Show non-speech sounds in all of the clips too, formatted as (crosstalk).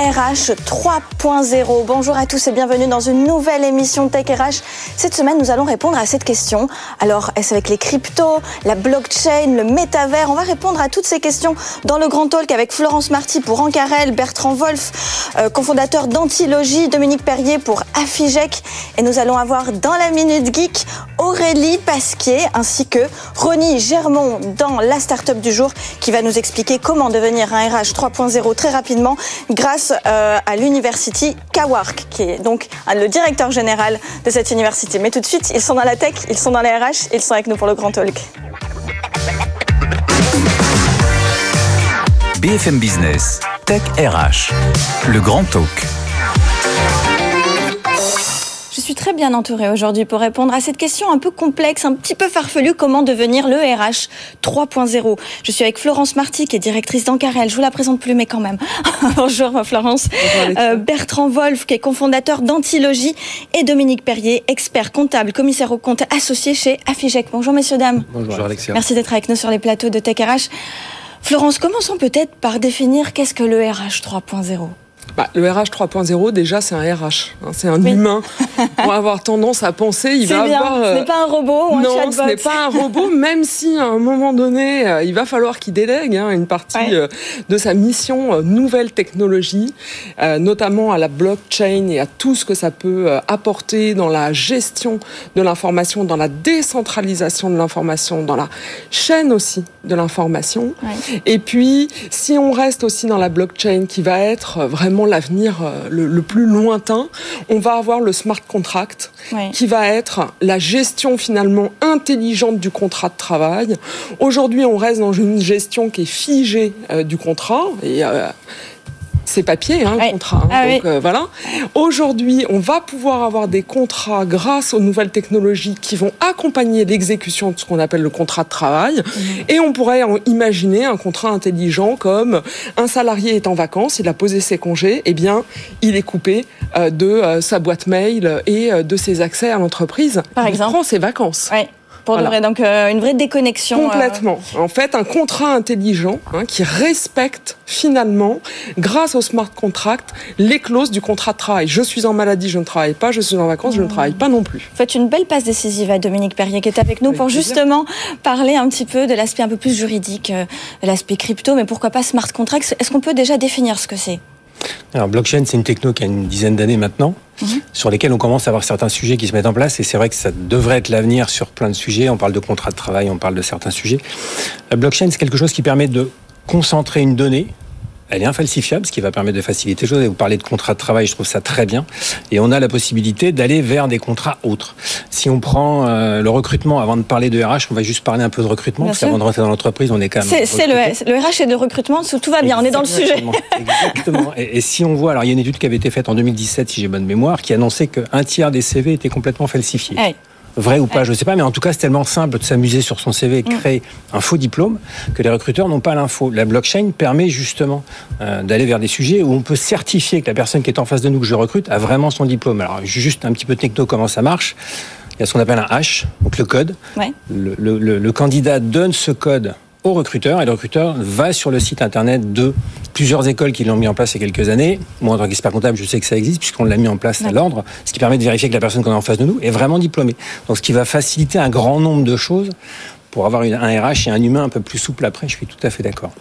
RH 3.0 Bonjour à tous et bienvenue dans une nouvelle émission Tech RH. Cette semaine, nous allons répondre à cette question. Alors, est-ce avec les cryptos, la blockchain, le métavers? On va répondre à toutes ces questions dans le Grand Talk avec Florence Marty pour Ancarel, Bertrand Wolf, euh, cofondateur d'Antilogie, Dominique Perrier pour Affigec. Et nous allons avoir dans la Minute Geek Aurélie Pasquier ainsi que Ronnie Germont dans la start-up du jour qui va nous expliquer comment devenir un RH 3.0 très rapidement grâce euh, à l'university Kawark, qui est donc le directeur général de cette université. Mais tout de suite, ils sont dans la tech, ils sont dans les RH, ils sont avec nous pour le Grand Talk. BFM Business, Tech RH, le Grand Talk. Je suis très bien entourée aujourd'hui pour répondre à cette question un peu complexe, un petit peu farfelue, comment devenir le RH 3.0. Je suis avec Florence Marty, qui est directrice d'Ancarel. Je vous la présente plus, mais quand même. (laughs) Bonjour Florence. Euh, Bertrand Wolf, qui est cofondateur d'Antilogie, et Dominique Perrier, expert comptable, commissaire au compte associé chez Affigec. Bonjour messieurs, dames. Bonjour Alexia. Merci d'être avec nous sur les plateaux de Tech RH. Florence, commençons peut-être par définir qu'est-ce que le RH 3.0 bah, le RH 3.0, déjà, c'est un RH. Hein, c'est un humain. On va avoir tendance à penser, il va bien. avoir. Ce n'est pas un robot ou un Non, ce n'est pas un robot, (laughs) même si à un moment donné, euh, il va falloir qu'il délègue hein, une partie euh, de sa mission euh, nouvelle technologie, notamment à la blockchain et à tout ce que ça peut apporter dans la gestion de l'information, dans la décentralisation de l'information, dans la chaîne aussi de l'information. Et puis, si on reste aussi dans la blockchain, qui va être vraiment l'avenir euh, le, plus lointain, on va avoir le smart contract qui va être la gestion finalement intelligente du contrat de travail. Aujourd'hui, on reste dans une gestion qui est figée euh, du contrat et euh, c'est papier, hein, le contrat. Hein. Ah donc euh, voilà. Aujourd'hui, on va pouvoir avoir des contrats grâce aux nouvelles technologies qui vont accompagner l'exécution de ce qu'on appelle le contrat de travail. Mhm. Et on pourrait imaginer un contrat intelligent comme un salarié est en vacances, il a posé ses congés, eh bien, il est coupé euh, de euh, sa boîte mail et de ses accès à l'entreprise. Par exemple. Il prend ses vacances. Pour donc euh, une vraie déconnexion. Euh. Complètement. En fait, un contrat intelligent hein, qui respecte finalement, grâce au smart contract, les clauses du contrat de travail. Je suis en maladie, je ne travaille pas. Je suis en vacances, je ne travaille pas non plus. faites une belle passe décisive à Dominique Perrier qui est avec nous pour justement parler un petit peu de l'aspect un peu plus juridique, euh, de l'aspect crypto, mais pourquoi pas smart contract Est-ce qu'on peut déjà définir ce que c'est? Alors, blockchain, c'est une techno qui a une dizaine d'années maintenant, mhm. sur lesquels on commence à avoir certains sujets qui se mettent en place. Et c'est vrai que ça devrait être l'avenir sur plein de sujets. On parle de contrat de travail, on parle de certains sujets. La blockchain, c'est quelque chose qui permet de concentrer une donnée elle est infalsifiable, ce qui va permettre de faciliter les choses. Et vous parlez de contrat de travail, je trouve ça très bien. Et on a la possibilité d'aller vers des contrats autres. Si on prend euh, le recrutement, avant de parler de RH, on va juste parler un peu de recrutement, parce qu'avant de rentrer dans l'entreprise, on est quand même. C'est le, le, RH et de recrutement, tout va bien, on est dans le sujet. Exactement. Et, et, si on voit, alors il y a une étude qui avait été faite en 2017, si j'ai bonne mémoire, qui annonçait qu'un tiers des CV étaient complètement falsifiés vrai ou pas, je ne sais pas, mais en tout cas, c'est tellement simple de s'amuser sur son CV et mm. créer un faux diplôme que les recruteurs n'ont pas l'info. La blockchain permet justement euh, d'aller vers des sujets où on peut certifier que la personne qui est en face de nous, que je recrute, a vraiment son diplôme. Alors, juste un petit peu techno, comment ça marche Il y a ce qu'on appelle un hash, donc le code. le candidat donne ce code au recruteur et le recruteur va sur le site internet de plusieurs écoles qui l'ont mis en place il y a quelques années. Moi, en tant qu'expert comptable, je sais que ça existe puisqu'on l'a mis en place à l'ordre, ce qui permet de vérifier que la personne qu'on a en face de nous est vraiment diplômée. Donc, ce qui va faciliter un grand nombre de choses pour avoir un RH et un humain un peu plus souple après. Je suis tout à fait d'accord.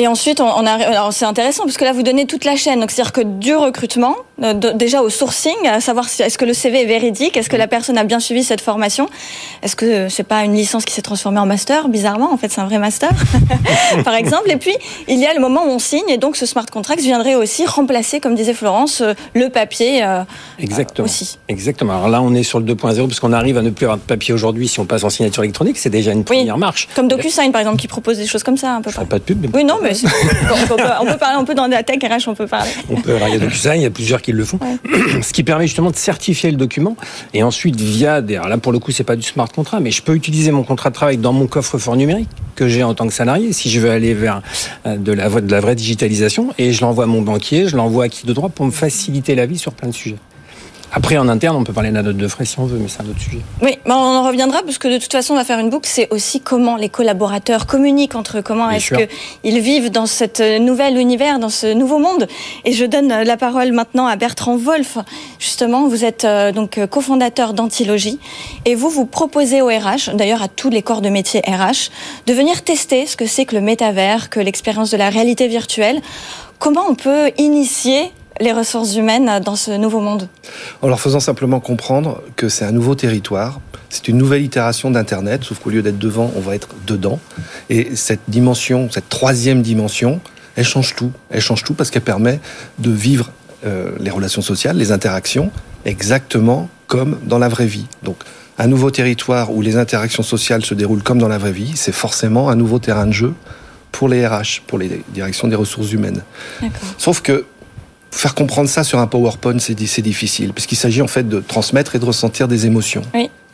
Et ensuite, on a, alors c'est intéressant parce que là, vous donnez toute la chaîne. Donc, c'est-à-dire que du recrutement, euh, déjà au sourcing, à savoir si, est-ce que le CV est véridique, est-ce que la personne a bien suivi cette formation, est-ce que c'est pas une licence qui s'est transformée en master, bizarrement, en fait, c'est un vrai master, (laughs) par exemple. Et puis, il y a le moment où on signe, et donc ce smart contract viendrait aussi remplacer, comme disait Florence, euh, le papier euh, Exactement. aussi. Exactement. Alors là, on est sur le 2.0 parce qu'on arrive à ne plus avoir de papier aujourd'hui si on passe en signature électronique, c'est déjà une première marche. Comme DocuSign, par exemple, qui propose des choses comme ça, un peu. Pas de pub. Oui, non, mais on, peut, on, peut, parler, on peut dans la tech RH, on peut parler. On peut, il y a DocuSign, il y a plusieurs qui le font. (clears throat) Ce qui permet justement de certifier le document. Et ensuite, via des. Alors là, pour le coup, c'est pas du smart contract, mais je peux utiliser mon contrat de travail dans mon coffre-fort numérique que j'ai en tant que salarié si je veux aller vers euh, de la, de la vraie digitalisation. Et je l'envoie à mon banquier, je l'envoie à qui de droit pour me faciliter la vie sur plein de sujets. Après, en interne, on peut parler de la note de frais si on veut, mais c'est un autre sujet. Oui, mais on en reviendra parce que de toute façon, on va faire une boucle. C'est aussi comment les collaborateurs communiquent entre eux, comment est-ce qu'ils vivent dans cet nouvel univers, dans ce nouveau monde. Et je donne la parole maintenant à Bertrand Wolf. Justement, vous êtes euh, donc cofondateur d'Antilogie et vous, vous proposez au RH, d'ailleurs à tous les corps de métier RH, de venir tester ce que c'est que le métavers, que l'expérience de la réalité virtuelle. Comment on peut initier les ressources humaines dans ce nouveau monde En leur faisant simplement comprendre que c'est un nouveau territoire, c'est une nouvelle itération d'Internet, sauf qu'au lieu d'être devant, on va être dedans. Et cette dimension, cette troisième dimension, elle change tout. Elle change tout parce qu'elle permet de vivre euh, les relations sociales, les interactions, exactement comme dans la vraie vie. Donc, un nouveau territoire où les interactions sociales se déroulent comme dans la vraie vie, c'est forcément un nouveau terrain de jeu pour les RH, pour les directions des ressources humaines. Sauf que faire comprendre ça sur un PowerPoint, c'est difficile, parce qu'il s'agit en fait de transmettre et de ressentir des émotions.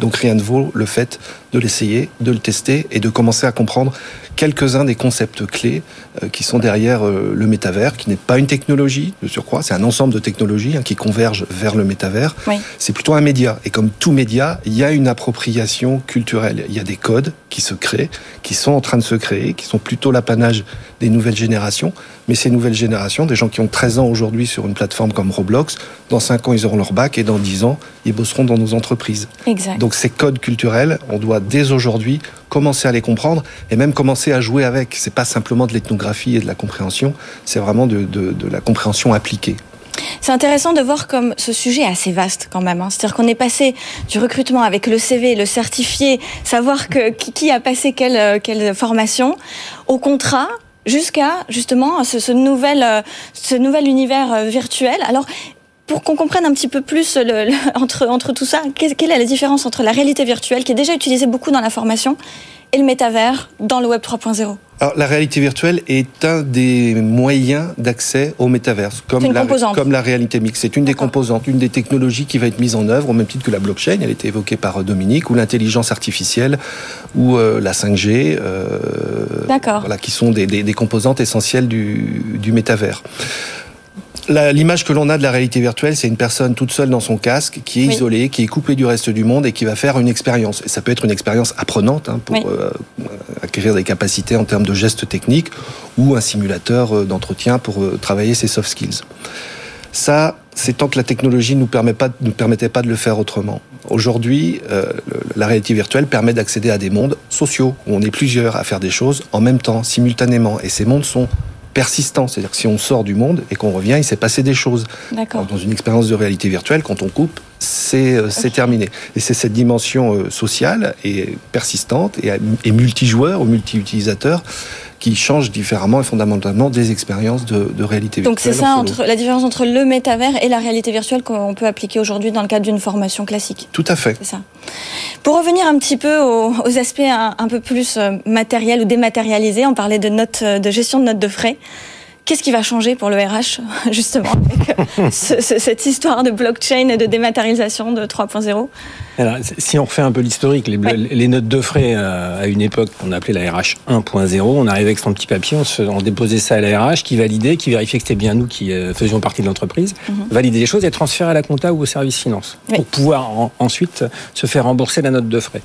Donc rien ne vaut le fait de l'essayer, de le tester et de commencer à comprendre quelques-uns des concepts clés euh, qui sont derrière euh, le métavers, qui n'est pas une technologie de surcroît, c'est un ensemble de technologies hein, qui convergent vers le métavers. C'est plutôt un média. Et comme tout média, il y a une appropriation culturelle. Il y a des codes qui se créent, qui sont en train de se créer, qui sont plutôt l'apanage des nouvelles générations. Mais ces nouvelles générations, des gens qui ont 13 ans aujourd'hui sur une plateforme comme Roblox, dans 5 ans, ils auront leur bac et dans 10 ans, ils bosseront dans nos entreprises. Exact. Donc ces codes culturels, on doit dès aujourd'hui commencer à les comprendre et même commencer à jouer avec. C'est pas simplement de l'ethnographie et de la compréhension, c'est vraiment de, la compréhension appliquée. C'est intéressant de voir comme ce sujet est assez vaste quand même. Hein. C'est-à-dire qu'on est passé du recrutement avec le CV, le certifié, savoir qui a passé quelle, euh, quelle formation, au contrat, jusqu'à justement ce, nouvel, euh, ce nouvel univers euh, virtuel. Alors, pour qu'on comprenne un petit peu plus le, (laughs) entre, entre tout ça, quelle est la différence entre la réalité virtuelle, qui est déjà utilisée beaucoup dans la formation, et le métavers dans le Web 3.0 alors, la réalité virtuelle est un des moyens d'accès au métaverse, comme, la, comme la réalité mixte. C'est une des composantes, une des technologies qui va être mise en œuvre, au même titre que la blockchain, elle a été évoquée par euh, Dominique, ou l'intelligence artificielle, ou euh, la 5G, euh, voilà, qui sont des, des, des composantes essentielles du, du métavers l'image que l'on a de la réalité virtuelle, c'est une personne toute seule dans son casque, qui est isolée, qui est coupée du reste du monde et qui va faire une expérience. Et ça peut être une expérience apprenante hein, pour euh, acquérir des capacités en termes de gestes techniques ou un simulateur euh, d'entretien pour euh, travailler ses soft skills. Ça, c'est tant que la technologie ne nous, permet pas, nous permettait pas de le faire autrement. Aujourd'hui, la réalité virtuelle permet d'accéder à des mondes sociaux où on est plusieurs à faire des choses en même temps, simultanément. Et ces mondes sont persistant. C'est-à-dire que si on sort du monde et qu'on revient, il s'est passé des choses. Dans une expérience de réalité virtuelle, quand on coupe, c'est euh, terminé. Et c'est cette dimension euh, sociale et persistante et, et multijoueur ou multi-utilisateur qui change différemment et fondamentalement des expériences de, réalité virtuelle. Donc c'est ça entre, la différence entre le métavers et la réalité virtuelle qu'on peut appliquer aujourd'hui dans le cadre d'une formation classique. Tout à fait. C'est ça. Pour revenir un petit peu aux, aspects un, peu plus euh, matériels ou dématérialisés, on parlait de, notes, euh, de gestion de notes de frais. Qu'est-ce qui va changer pour le RH, (laughs) justement, avec euh, cette histoire de blockchain et de dématérialisation de 3.0 Si on refait un peu l'historique, les, notes de frais euh, à une époque qu'on appelait la RH 1.0, on arrivait avec son petit papier, on, déposait ça à la RH qui validait, qui vérifiait que c'était bien nous qui euh, faisions partie de l'entreprise, mhm. valider les choses et transférer à la compta ou au service finance pour pouvoir ensuite se faire rembourser la note de frais.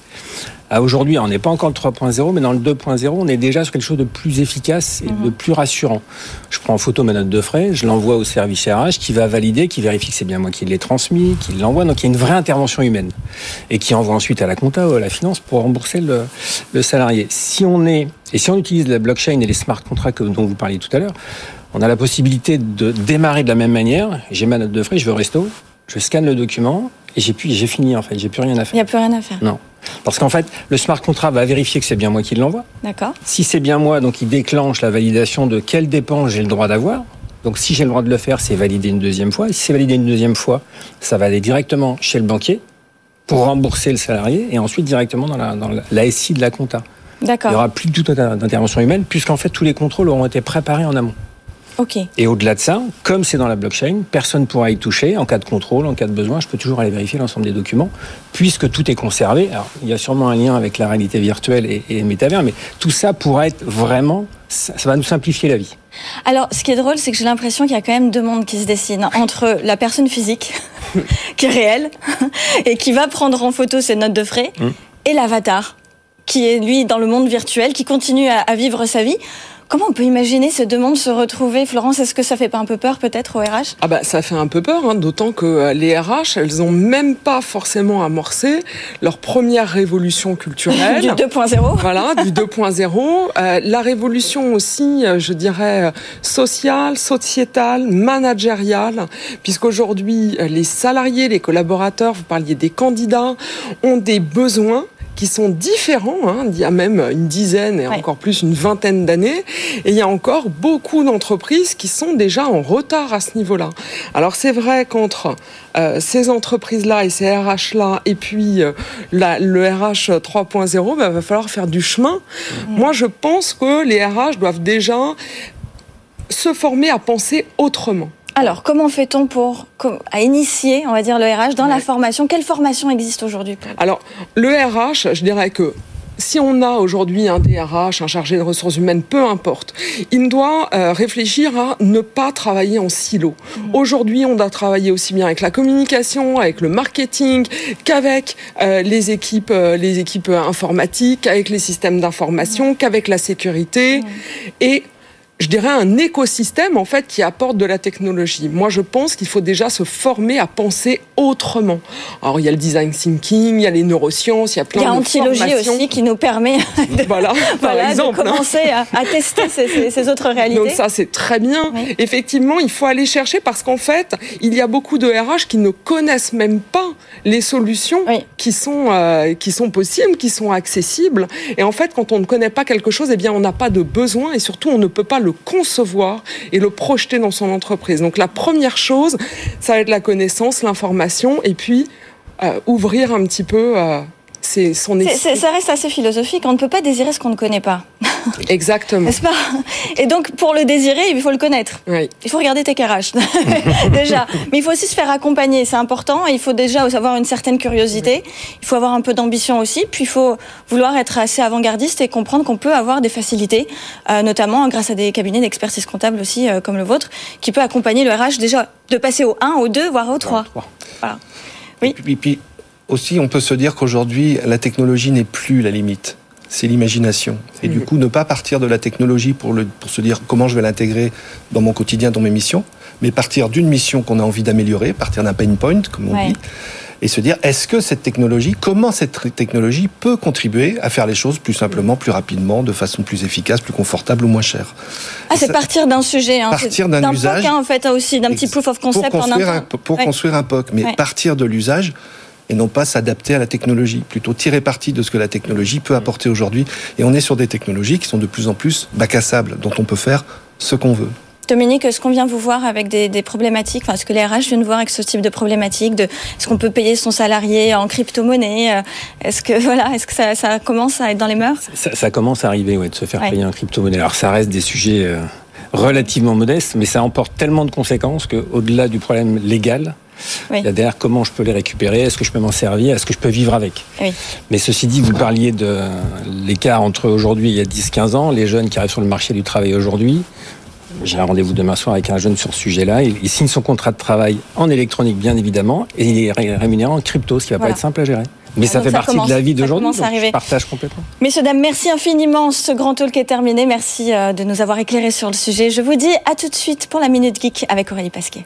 Aujourd'hui, on n'est pas encore le 3.0, mais dans le 2.0, on est déjà sur quelque chose de plus efficace et de mhm. plus rassurant. Je prends en photo ma note de frais, je l'envoie au service RH qui va valider, qui vérifie que c'est bien moi qui l'ai transmis, qui l'envoie. Donc il y a une vraie intervention humaine et qui envoie ensuite à la compta ou à la finance pour rembourser le, le salarié. Si on est et si on utilise la blockchain et les smart contracts dont vous parliez tout à l'heure, on a la possibilité de démarrer de la même manière. J'ai ma note de frais, je vais au resto, je scanne le document et j'ai j'ai fini en fait, j'ai plus rien à faire. Il n'y a plus rien à faire. Non. Parce qu'en fait, le smart contract va vérifier que c'est bien moi qui l'envoie. D'accord. Si c'est bien moi, donc il déclenche la validation de quelles dépenses j'ai le droit d'avoir. Donc si j'ai le droit de le faire, c'est validé une deuxième fois. Et si c'est validé une deuxième fois, ça va aller directement chez le banquier pour rembourser le salarié et ensuite directement dans la, dans la SI de la compta. D'accord. Il n'y aura plus du tout d'intervention humaine puisqu'en fait tous les contrôles auront été préparés en amont. Et au-delà de ça, comme c'est dans la blockchain, personne ne pourra y toucher en cas de contrôle, en cas de besoin. Je peux toujours aller vérifier l'ensemble des documents, puisque tout est conservé. Alors, il y a sûrement un lien avec la réalité virtuelle et, et le métavers, mais tout ça pourra être vraiment, ça, ça va nous simplifier la vie. Alors, ce qui est drôle, c'est que j'ai l'impression qu'il y a quand même deux mondes qui se dessinent entre la personne physique, (laughs) qui est réelle, (laughs) et qui va prendre en photo ses notes de frais, mm. et l'avatar, qui est lui dans le monde virtuel, qui continue à vivre sa vie. Comment on peut imaginer ces deux mondes se retrouver Florence, est-ce que ça fait pas un peu peur peut-être au RH Ah bah ça fait un peu peur, hein, d'autant que euh, les RH, elles ont même pas forcément amorcé leur première révolution culturelle. (laughs) du 2.0. Voilà, du 2.0. Euh, la révolution aussi, euh, je dirais, sociale, sociétale, managériale, puisqu'aujourd'hui, les salariés, les collaborateurs, vous parliez des candidats, ont des besoins qui sont différents, hein, il y a même une dizaine et encore plus une vingtaine d'années, et il y a encore beaucoup d'entreprises qui sont déjà en retard à ce niveau-là. Alors c'est vrai qu'entre euh, ces entreprises-là et ces RH-là, et puis euh, le RH 3.0, bah, va falloir faire du chemin. Mmh. Moi, je pense que les RH doivent déjà se former à penser autrement. Alors, comment fait-on pour à initier, on va dire, le RH dans la formation? Quelle formation existe aujourd'hui Alors, le RH, je dirais que si on a aujourd'hui un DRH, un chargé de ressources humaines, peu importe, il doit euh, réfléchir à ne pas travailler en silo. Mhm. Aujourd'hui, on doit travailler aussi bien avec la communication, avec le marketing, qu'avec euh, les équipes, euh, les équipes informatiques, avec les systèmes d'information, mhm. qu'avec la sécurité. Mhm. Et je dirais, un écosystème en fait qui apporte de la technologie. Moi, je pense qu'il faut déjà se former à penser autrement. Alors, il y a le design thinking, il y a les neurosciences, il y a plein de formations. Il y a l'antilogie aussi qui nous permet (laughs) de, voilà, (laughs) par exemple, de commencer à, tester ces, autres réalités. Donc ça, c'est très bien. Effectivement, il faut aller chercher parce qu'en fait, il y a beaucoup de RH qui ne connaissent même pas les solutions qui sont euh, qui sont possibles, qui sont accessibles. Et en fait, quand on ne connaît pas quelque chose, eh bien, on n'a pas de besoin et surtout, on ne peut pas le concevoir et le projeter dans son entreprise. Donc la première chose, ça va être la connaissance, l'information, et puis euh, ouvrir un petit peu euh, c'est son Ça reste assez philosophique. On ne peut pas désirer ce qu'on ne connaît pas. (laughs) Exactement. N'est-ce pas? Et donc, pour le désirer, il faut le connaître. Oui. Il faut regarder tes RH, (laughs) déjà. Mais il faut aussi se faire accompagner, c'est important. Il faut déjà avoir une certaine curiosité. Il faut avoir un peu d'ambition aussi. Puis, il faut vouloir être assez avant-gardiste et comprendre qu'on peut avoir des facilités, euh, notamment grâce à des cabinets d'expertise comptable aussi, euh, comme le vôtre, qui peut accompagner le RH déjà de passer au 1, au 2, voire au 3. Voilà. Oui. Et puis, aussi, on peut se dire qu'aujourd'hui, la technologie n'est plus la limite. C'est l'imagination. Et du coup, ne pas partir de la technologie pour, le, pour se dire comment je vais l'intégrer dans mon quotidien, dans mes missions, mais partir d'une mission qu'on a envie d'améliorer, partir d'un pain point, comme on dit, et se dire est-ce que cette technologie, comment cette technologie peut contribuer à faire les choses plus simplement, plus rapidement, de façon plus efficace, plus confortable ou moins chère? Ah, c'est partir d'un sujet, hein, partir d'un usage, POC, hein, en fait, aussi d'un petit proof of concept pour construire un, pour construire un POC, mais partir de l'usage et non pas s'adapter à la technologie, plutôt tirer parti de ce que la technologie peut apporter aujourd'hui. Et on est sur des technologies qui sont de plus en plus bac à sable, dont on peut faire ce qu'on veut. Dominique, est-ce qu'on vient vous voir avec des, problématiques enfin, Est-ce que les RH viennent vous voir avec ce type de problématiques de, Est-ce qu'on peut payer son salarié en crypto-monnaie euh, Est-ce que, (laughs) voilà, est-ce que ça, commence à être dans les mœurs? Ça, commence à arriver, ouais, de se faire payer en crypto-monnaie. Alors ça reste des sujets euh, relativement modestes, mais ça emporte tellement de conséquences qu'au-delà du problème légal, il y a derrière comment je peux les récupérer, est-ce que je peux m'en servir, est-ce que je peux vivre avec. Mais ceci dit, vous parliez de l'écart entre aujourd'hui et il y a 10-15 ans, les jeunes qui arrivent sur le marché du travail aujourd'hui. J'ai un rendez-vous demain soir avec un jeune sur ce sujet-là. Il, signe son contrat de travail en électronique, bien évidemment, et il est rémunéré en crypto, ce qui va pas être simple à gérer. Mais ça fait partie de la vie d'aujourd'hui, je partage complètement. Messieurs, dames, merci infiniment. Ce grand talk est terminé. Merci euh, de nous avoir éclairés sur le sujet. Je vous dis à tout de suite pour la Minute Geek avec Aurélie Pasquet.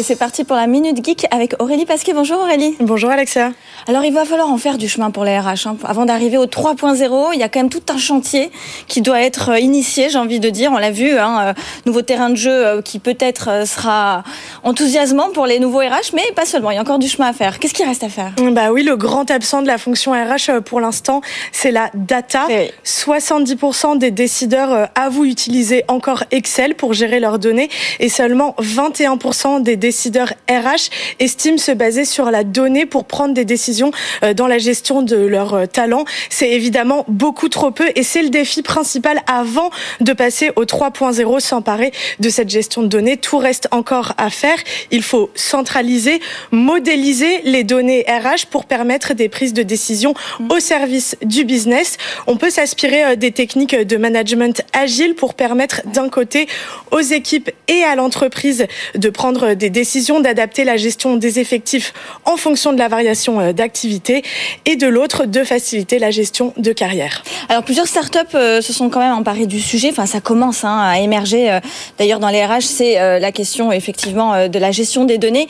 Et c'est parti pour la Minute Geek avec Aurélie Pasquet. Bonjour Aurélie. Bonjour Alexia. Alors il va falloir en faire du chemin pour les RH. Hein. Avant d'arriver au 3.0, il y a quand même tout un chantier qui doit être euh, initié, j'ai envie de dire. On l'a vu, hein, euh, nouveau terrain de jeu euh, qui peut-être sera enthousiasmant pour les nouveaux RH, mais pas seulement, il y a encore du chemin à faire. Qu'est-ce qui reste à faire? Bah oui, le grand absent de la fonction RH pour l'instant, c'est la data. 70% des décideurs avouent utiliser encore Excel pour gérer leurs données et seulement 21% des décideurs décideurs RH estiment se baser sur la donnée pour prendre des décisions dans la gestion de leurs talents. C'est évidemment beaucoup trop peu et c'est le défi principal avant de passer au 3.0, s'emparer de cette gestion de données. Tout reste encore à faire. Il faut centraliser, modéliser les données RH pour permettre des prises de décision au service du business. On peut s'inspirer euh, des techniques de management agile pour permettre d'un côté aux équipes et à l'entreprise de prendre des décisions, d'adapter la gestion des effectifs en fonction de la variation euh, d'activité et de l'autre de faciliter la gestion de carrière. Alors plusieurs startups euh, se sont quand même emparées du sujet. Enfin, ça commence hein, à émerger. D'ailleurs, dans les RH, c'est la question effectivement de la gestion des données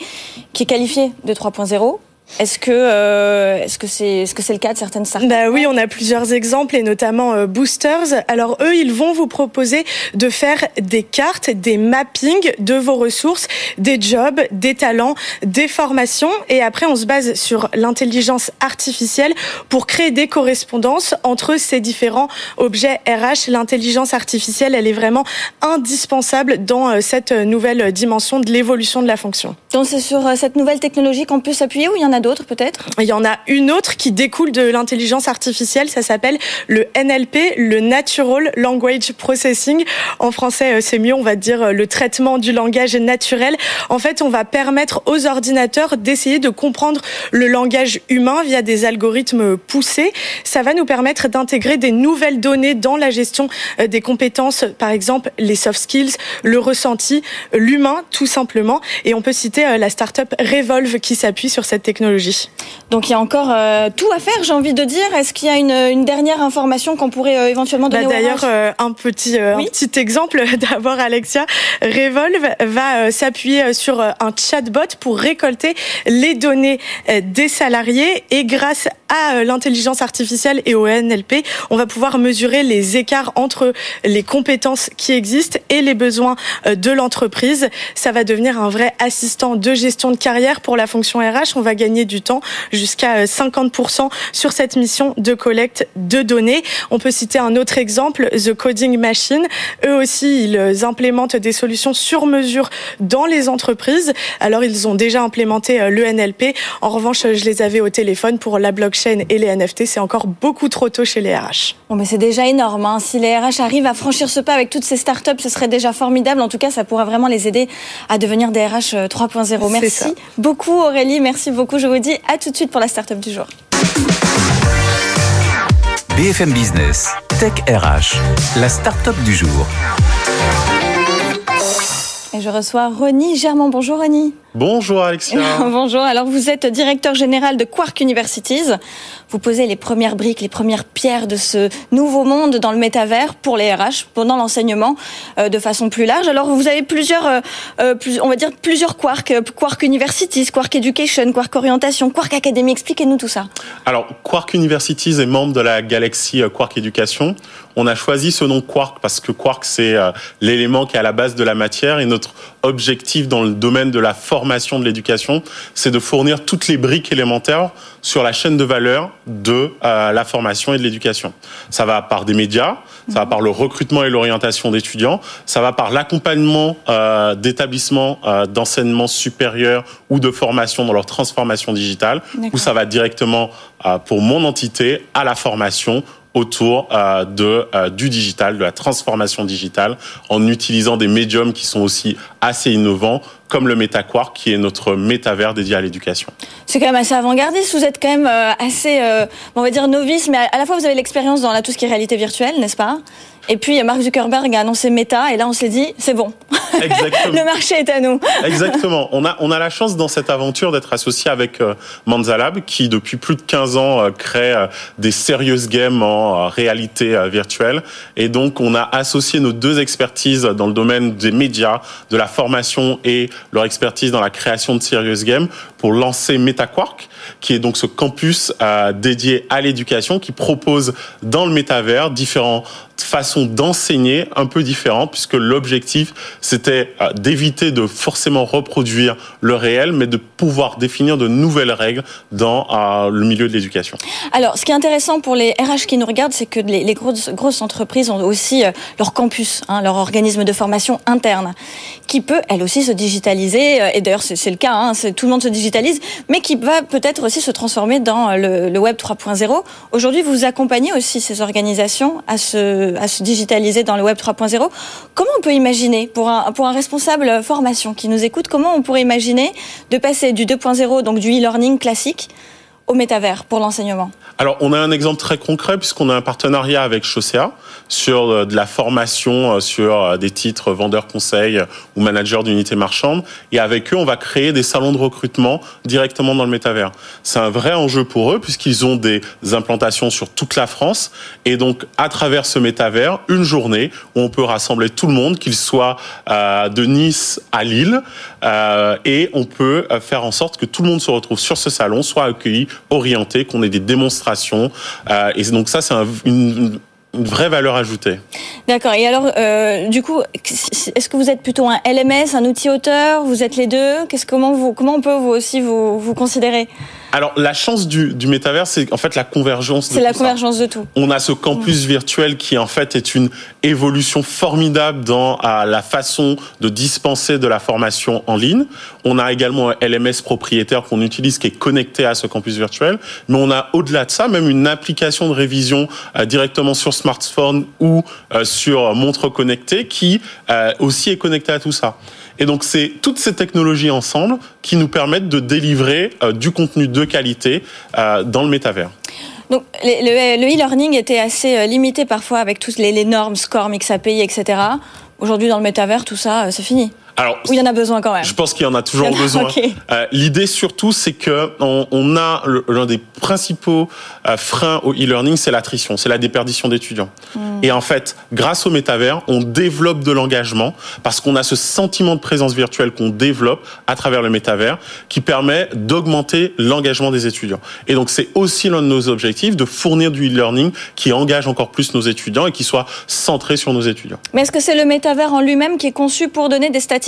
qui est qualifiée de 3.0. Est-ce que euh, est-ce que c'est est-ce que c'est le cas de certaines startups Bah oui, on a plusieurs exemples et notamment euh, Boosters. Alors eux, ils vont vous proposer de faire des cartes, des mappings de vos ressources, des jobs, des talents, des formations et après on se base sur l'intelligence artificielle pour créer des correspondances entre ces différents objets RH. L'intelligence artificielle, elle est vraiment indispensable dans euh, cette nouvelle dimension de l'évolution de la fonction. Donc c'est sur cette nouvelle technologie qu'on peut s'appuyer ou il y en a Il y en a une autre qui découle de l'intelligence artificielle, ça s'appelle le NLP, le Natural Language Processing. En français, euh, c'est mieux, on va dire euh, le traitement du langage naturel. En fait, on va permettre aux ordinateurs d'essayer de comprendre le langage humain via des algorithmes poussés. Ça va nous permettre d'intégrer des nouvelles données dans la gestion euh, des compétences, par exemple les soft skills, le ressenti, l'humain tout simplement. Et on peut citer la startup Revolve qui s'appuie sur cette technologie donc il y a encore euh, tout à faire, j'ai envie de dire. Est-ce qu'il y a une, dernière information qu'on pourrait euh, éventuellement donner bah, D'ailleurs, euh, un petit un petit exemple (laughs) d'abord, Alexia. Revolve va s'appuyer sur un chatbot pour récolter les données des salariés et grâce à l'intelligence artificielle et au NLP, on va pouvoir mesurer les écarts entre les compétences qui existent et les besoins de l'entreprise. Ça va devenir un vrai assistant de gestion de carrière pour la fonction RH. On va gagner du temps jusqu'à 50% euh, sur cette mission de collecte de données. On peut citer un autre exemple, The Coding Machine. Eux aussi, ils euh, implémentent des solutions sur mesure dans les entreprises. Alors, ils ont déjà implémenté euh, le NLP. En revanche, je les avais au téléphone pour la blockchain et les NFT. C'est encore beaucoup trop tôt chez les RH. Bon, mais c'est déjà énorme. Hein. Si les RH arrivent à franchir ce pas avec toutes ces startups, ce serait déjà formidable. En tout cas, ça pourra vraiment les aider à devenir des RH 3.0. Merci beaucoup Aurélie. Merci beaucoup. Je vous dis à tout de suite pour la start-up du jour. BFM Business, Tech RH, la start-up du jour. Et je reçois Ronnie Germain. Bonjour Ronnie. Bonjour Alexia. (laughs) Bonjour. Alors vous êtes directeur général de Quark Universities. Vous posez les premières briques, les premières pierres de ce nouveau monde dans le métavers pour les RH pendant l'enseignement euh, de façon plus large. Alors vous avez plusieurs, euh, euh, on va dire plusieurs Quark, Quark Universities, Quark Education, Quark Orientation, Quark Academy. Expliquez-nous tout ça. Alors Quark Universities est membre de la galaxie Quark Education. On a choisi ce nom Quark parce que Quark c'est l'élément qui est à la base de la matière et notre objectif dans le domaine de la formation de l'éducation, c'est de fournir toutes les briques élémentaires sur la chaîne de valeur de euh, la formation et de l'éducation. Ça va par des médias, ça va par le recrutement et l'orientation d'étudiants, ça va par l'accompagnement euh, d'établissements euh, d'enseignement supérieur ou de formation dans leur transformation digitale, ou ça va directement pour mon entité à la formation autour euh, de euh, du digital, de la transformation digitale, en utilisant des médiums qui sont aussi assez innovants, comme le MetaQuark, qui est notre métavers dédié à l'éducation. C'est quand même assez avant-gardiste. Vous êtes quand même euh, assez, on va dire novice, mais à la fois vous avez l'expérience dans tout ce qui est réalité virtuelle, n'est-ce pas? Et puis Mark Zuckerberg a annoncé Meta et là on s'est dit c'est bon. Exactement. (laughs) le marché est à nous. (laughs) Exactement. On a on a la chance dans cette aventure d'être associé avec euh, Manzalab qui depuis plus de 15 ans euh, crée euh, des serious games en réalité virtuelle et donc on a associé nos deux expertises dans le domaine des médias, de la formation et leur expertise dans la création de serious games pour lancer MetaQuark qui est donc ce campus euh, dédié à l'éducation qui propose dans le métavers différents façon d'enseigner un peu différente, puisque l'objectif, c'était euh, d'éviter de forcément reproduire le réel, mais de pouvoir définir de nouvelles règles dans euh, le milieu de l'éducation. Alors, ce qui est intéressant pour les RH qui nous regardent, c'est que les, grosses, entreprises ont aussi leur campus, hein, leur organisme de formation interne, qui peut, elle aussi, se digitaliser. Et d'ailleurs, c'est le cas, hein, tout le monde se digitalise, mais qui va peut-être aussi se transformer dans le, le Web 3.0. Aujourd'hui, vous accompagnez aussi ces organisations à se digitaliser dans le Web 3.0. Comment on peut imaginer, pour un, pour un responsable formation qui nous écoute, comment on pourrait imaginer de passer du 2.0, donc du e-learning classique, au métavers pour l'enseignement Alors, on a un exemple très concret puisqu'on a un partenariat avec Chaussea sur euh, de la formation euh, sur euh, des titres vendeurs conseils ou managers d'unités marchandes. Et avec eux, on va créer des salons de recrutement directement dans le métavers. C'est un vrai enjeu pour eux puisqu'ils ont des implantations sur toute la France. Et donc, à travers ce métavers, une journée où on peut rassembler tout le monde, qu'il soit de Nice à Lille, et on peut faire en sorte que tout le monde se retrouve sur ce salon, soit accueilli orienté, qu'on ait des démonstrations. Euh, et donc ça, c'est une, vraie valeur ajoutée. D'accord. Et alors, euh, du coup, est-ce que vous êtes plutôt un LMS, un outil auteur Vous êtes les deux Qu'est-ce comment comment on peut vous aussi vous vous considérer? Alors, la chance du, du métavers, c'est en fait la convergence. C'est la convergence de tout. On a ce campus virtuel qui, en fait, est une évolution formidable dans la façon de dispenser de la formation en ligne. On a également un LMS propriétaire qu'on utilise qui est connecté à ce campus virtuel. Mais on a, au-delà de ça, même une application de révision euh, directement sur smartphone ou euh, sur montre connectée qui euh, aussi est connectée à tout ça. Et donc, c'est toutes ces technologies ensemble qui nous permettent de délivrer euh, du contenu de qualité euh, dans le métavers. Donc, le e-learning était assez euh, limité parfois avec toutes les, normes, SCORM, XAPI, etc. Aujourd'hui, dans le métavers, tout ça, c'est fini. Alors, oui, il y en a besoin quand même. Je pense qu'il y en a toujours besoin. Euh, L'idée surtout, c'est que on, on a l'un des principaux euh, freins au e-learning, c'est l'attrition, c'est la déperdition d'étudiants. Hmm. Et en fait, grâce au métavers, on développe de l'engagement parce qu'on a ce sentiment de présence virtuelle qu'on développe à travers le métavers, qui permet d'augmenter l'engagement des étudiants. Et donc, c'est aussi l'un de nos objectifs de fournir du e-learning qui engage encore plus nos étudiants et qui soit centré sur nos étudiants. Mais est-ce que c'est le métavers en lui-même qui est conçu pour donner des statistiques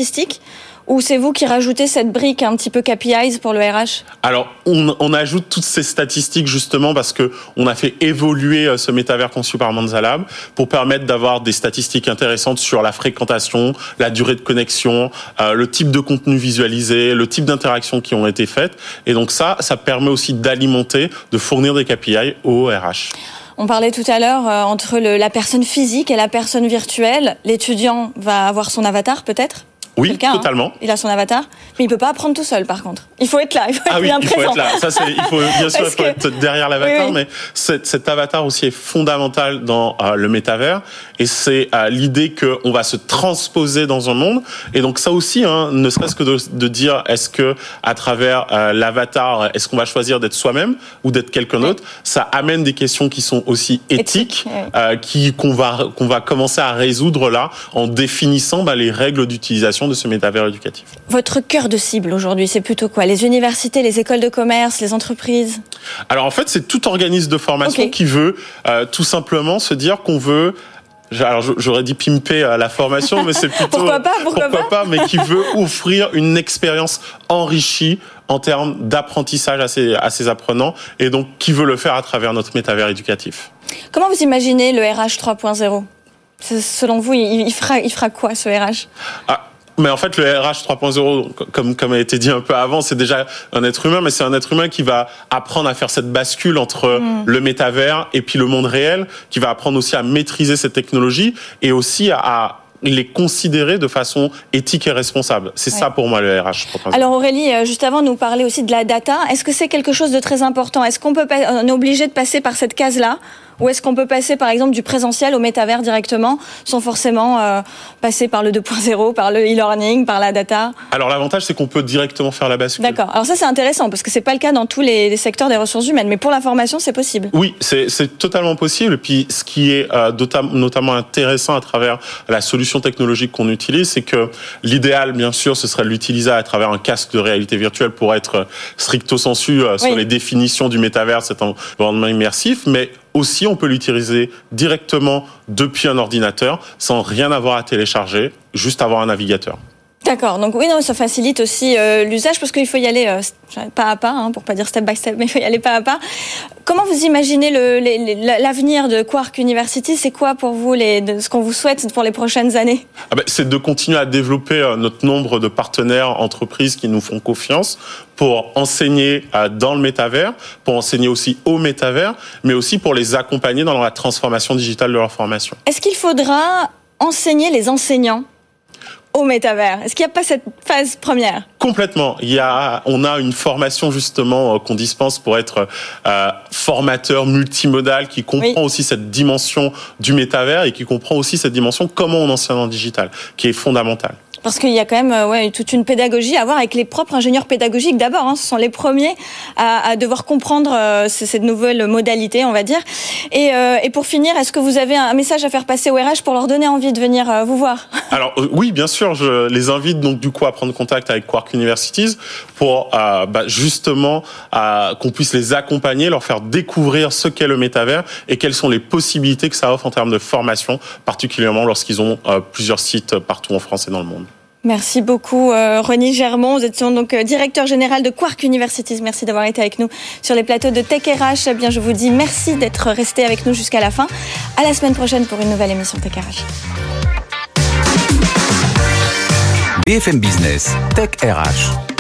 ou c'est vous qui rajoutez cette brique un petit peu KPIs pour le RH Alors, on, ajoute toutes ces statistiques justement parce que on a fait évoluer euh, ce métavers conçu par Manzalab pour permettre d'avoir des statistiques intéressantes sur la fréquentation, la durée de connexion, euh, le type de contenu visualisé, le type d'interactions qui ont été faites. Et donc ça, ça permet aussi d'alimenter, de fournir des KPI au RH. On parlait tout à l'heure euh, entre la personne physique et la personne virtuelle. L'étudiant va avoir son avatar peut-être? Oui, hein. totalement. Il a son avatar, mais il peut pas apprendre tout seul, par contre. Il faut être là, il faut ah être oui, bien il présent. Faut être là. Ça, c'est, il faut bien (laughs) sûr, il faut être derrière l'avatar, mais cet, cet, avatar aussi est fondamental dans euh, le métavers, et c'est euh, l'idée qu'on va se transposer dans un monde. Et donc ça aussi, hein, ne serait-ce que de, de dire, est-ce que à travers euh, l'avatar, est-ce qu'on va choisir d'être soi-même ou d'être quelqu'un d'autre? Ça amène des questions qui sont aussi éthiques, qui qu'on va qu'on va commencer à résoudre là en définissant bah, les règles d'utilisation de ce métavers éducatif. Votre cœur de cible aujourd'hui, c'est plutôt quoi? Les universités, les écoles de commerce, les entreprises? Alors en fait, c'est tout organisme de formation qui veut euh, tout simplement se dire qu'on veut alors j'aurais dit pimper euh, la formation, mais c'est (laughs) plutôt pourquoi pas, pourquoi, pas, mais qui veut (laughs) offrir une expérience enrichie en termes d'apprentissage à ses, à ses apprenants, et donc qui veut le faire à travers notre métavers éducatif. Comment vous imaginez le RH 3.0 Selon vous, il fera, il fera quoi ce RH ah, mais en fait, le RH 3.0, comme, comme a été dit un peu avant, c'est déjà un être humain, mais c'est un être humain qui va apprendre à faire cette bascule entre mm. le métavers et puis le monde réel, qui va apprendre aussi à maîtriser cette technologie et aussi à, les considérer de façon éthique et responsable. C'est ça pour moi le RH. Alors Aurélie, euh, juste avant, nous parler aussi de la data. Est-ce que c'est quelque chose de très important? Est-ce qu'on peut, on est obligé de passer par cette case-là? Ou est-ce qu'on peut passer par exemple du présentiel au métavers directement sans forcément euh, passer par le 2.0, par le e-learning, par la data? Alors l'avantage c'est qu'on peut directement faire la bascule. D'accord. Alors ça c'est intéressant parce que c'est pas le cas dans tous les, secteurs des ressources humaines, mais pour la formation c'est possible. Oui, c'est totalement possible. Et puis ce qui est euh, notamment intéressant à travers la solution technologique qu'on utilise, c'est que l'idéal bien sûr ce serait de l'utiliser à travers un casque de réalité virtuelle pour être stricto sensu euh, sur les définitions du métavers, cet environnement immersif, mais aussi on peut l'utiliser directement depuis un ordinateur sans rien avoir à télécharger, juste avoir un navigateur. D'accord. Donc oui, non, ça facilite aussi euh, l'usage parce qu'il faut y aller euh, pas à pas, hein, pour pas dire step by step, mais il faut y aller pas à pas. Comment vous imaginez l'avenir de Quark University? C'est quoi pour vous les, ce qu'on vous souhaite pour les prochaines années? Ah ben, C'est de continuer à développer euh, notre nombre de partenaires entreprises qui nous font confiance pour enseigner dans le métavers, pour enseigner aussi au métavers, mais aussi pour les accompagner dans la transformation digitale de leur formation. Est-ce qu'il faudra enseigner les enseignants? Au métavers Est-ce qu'il n'y a pas cette phase première? Complètement. Il y a, on a une formation justement euh, qu'on dispense pour être euh, formateur multimodal qui comprend aussi cette dimension du métavers et qui comprend aussi cette dimension comment on enseigne en digital, qui est fondamentale. Parce qu'il y a quand même euh, ouais, toute une pédagogie à voir avec les propres ingénieurs pédagogiques d'abord. Hein, ce sont les premiers à, à devoir comprendre euh, cette nouvelle modalité, on va dire. Et, euh, et pour finir, est-ce que vous avez un message à faire passer au RH pour leur donner envie de venir euh, vous voir? (laughs) Alors oui, bien sûr, je les invite donc du coup à prendre contact avec Quark Universities pour bah, justement qu'on puisse les accompagner, leur faire découvrir ce qu'est le métavers et quelles sont les possibilités que ça offre en termes de formation, particulièrement lorsqu'ils ont plusieurs sites partout en France et dans le monde. Merci beaucoup euh, René Germont. Vous êtes donc euh, directeur général de Quark Universities. Merci d'avoir été avec nous sur les plateaux de Tech RH. Eh bien, je vous dis merci d'être resté avec nous jusqu'à la fin. À la semaine prochaine pour une nouvelle émission Tech RH. BFM Business, Tech RH.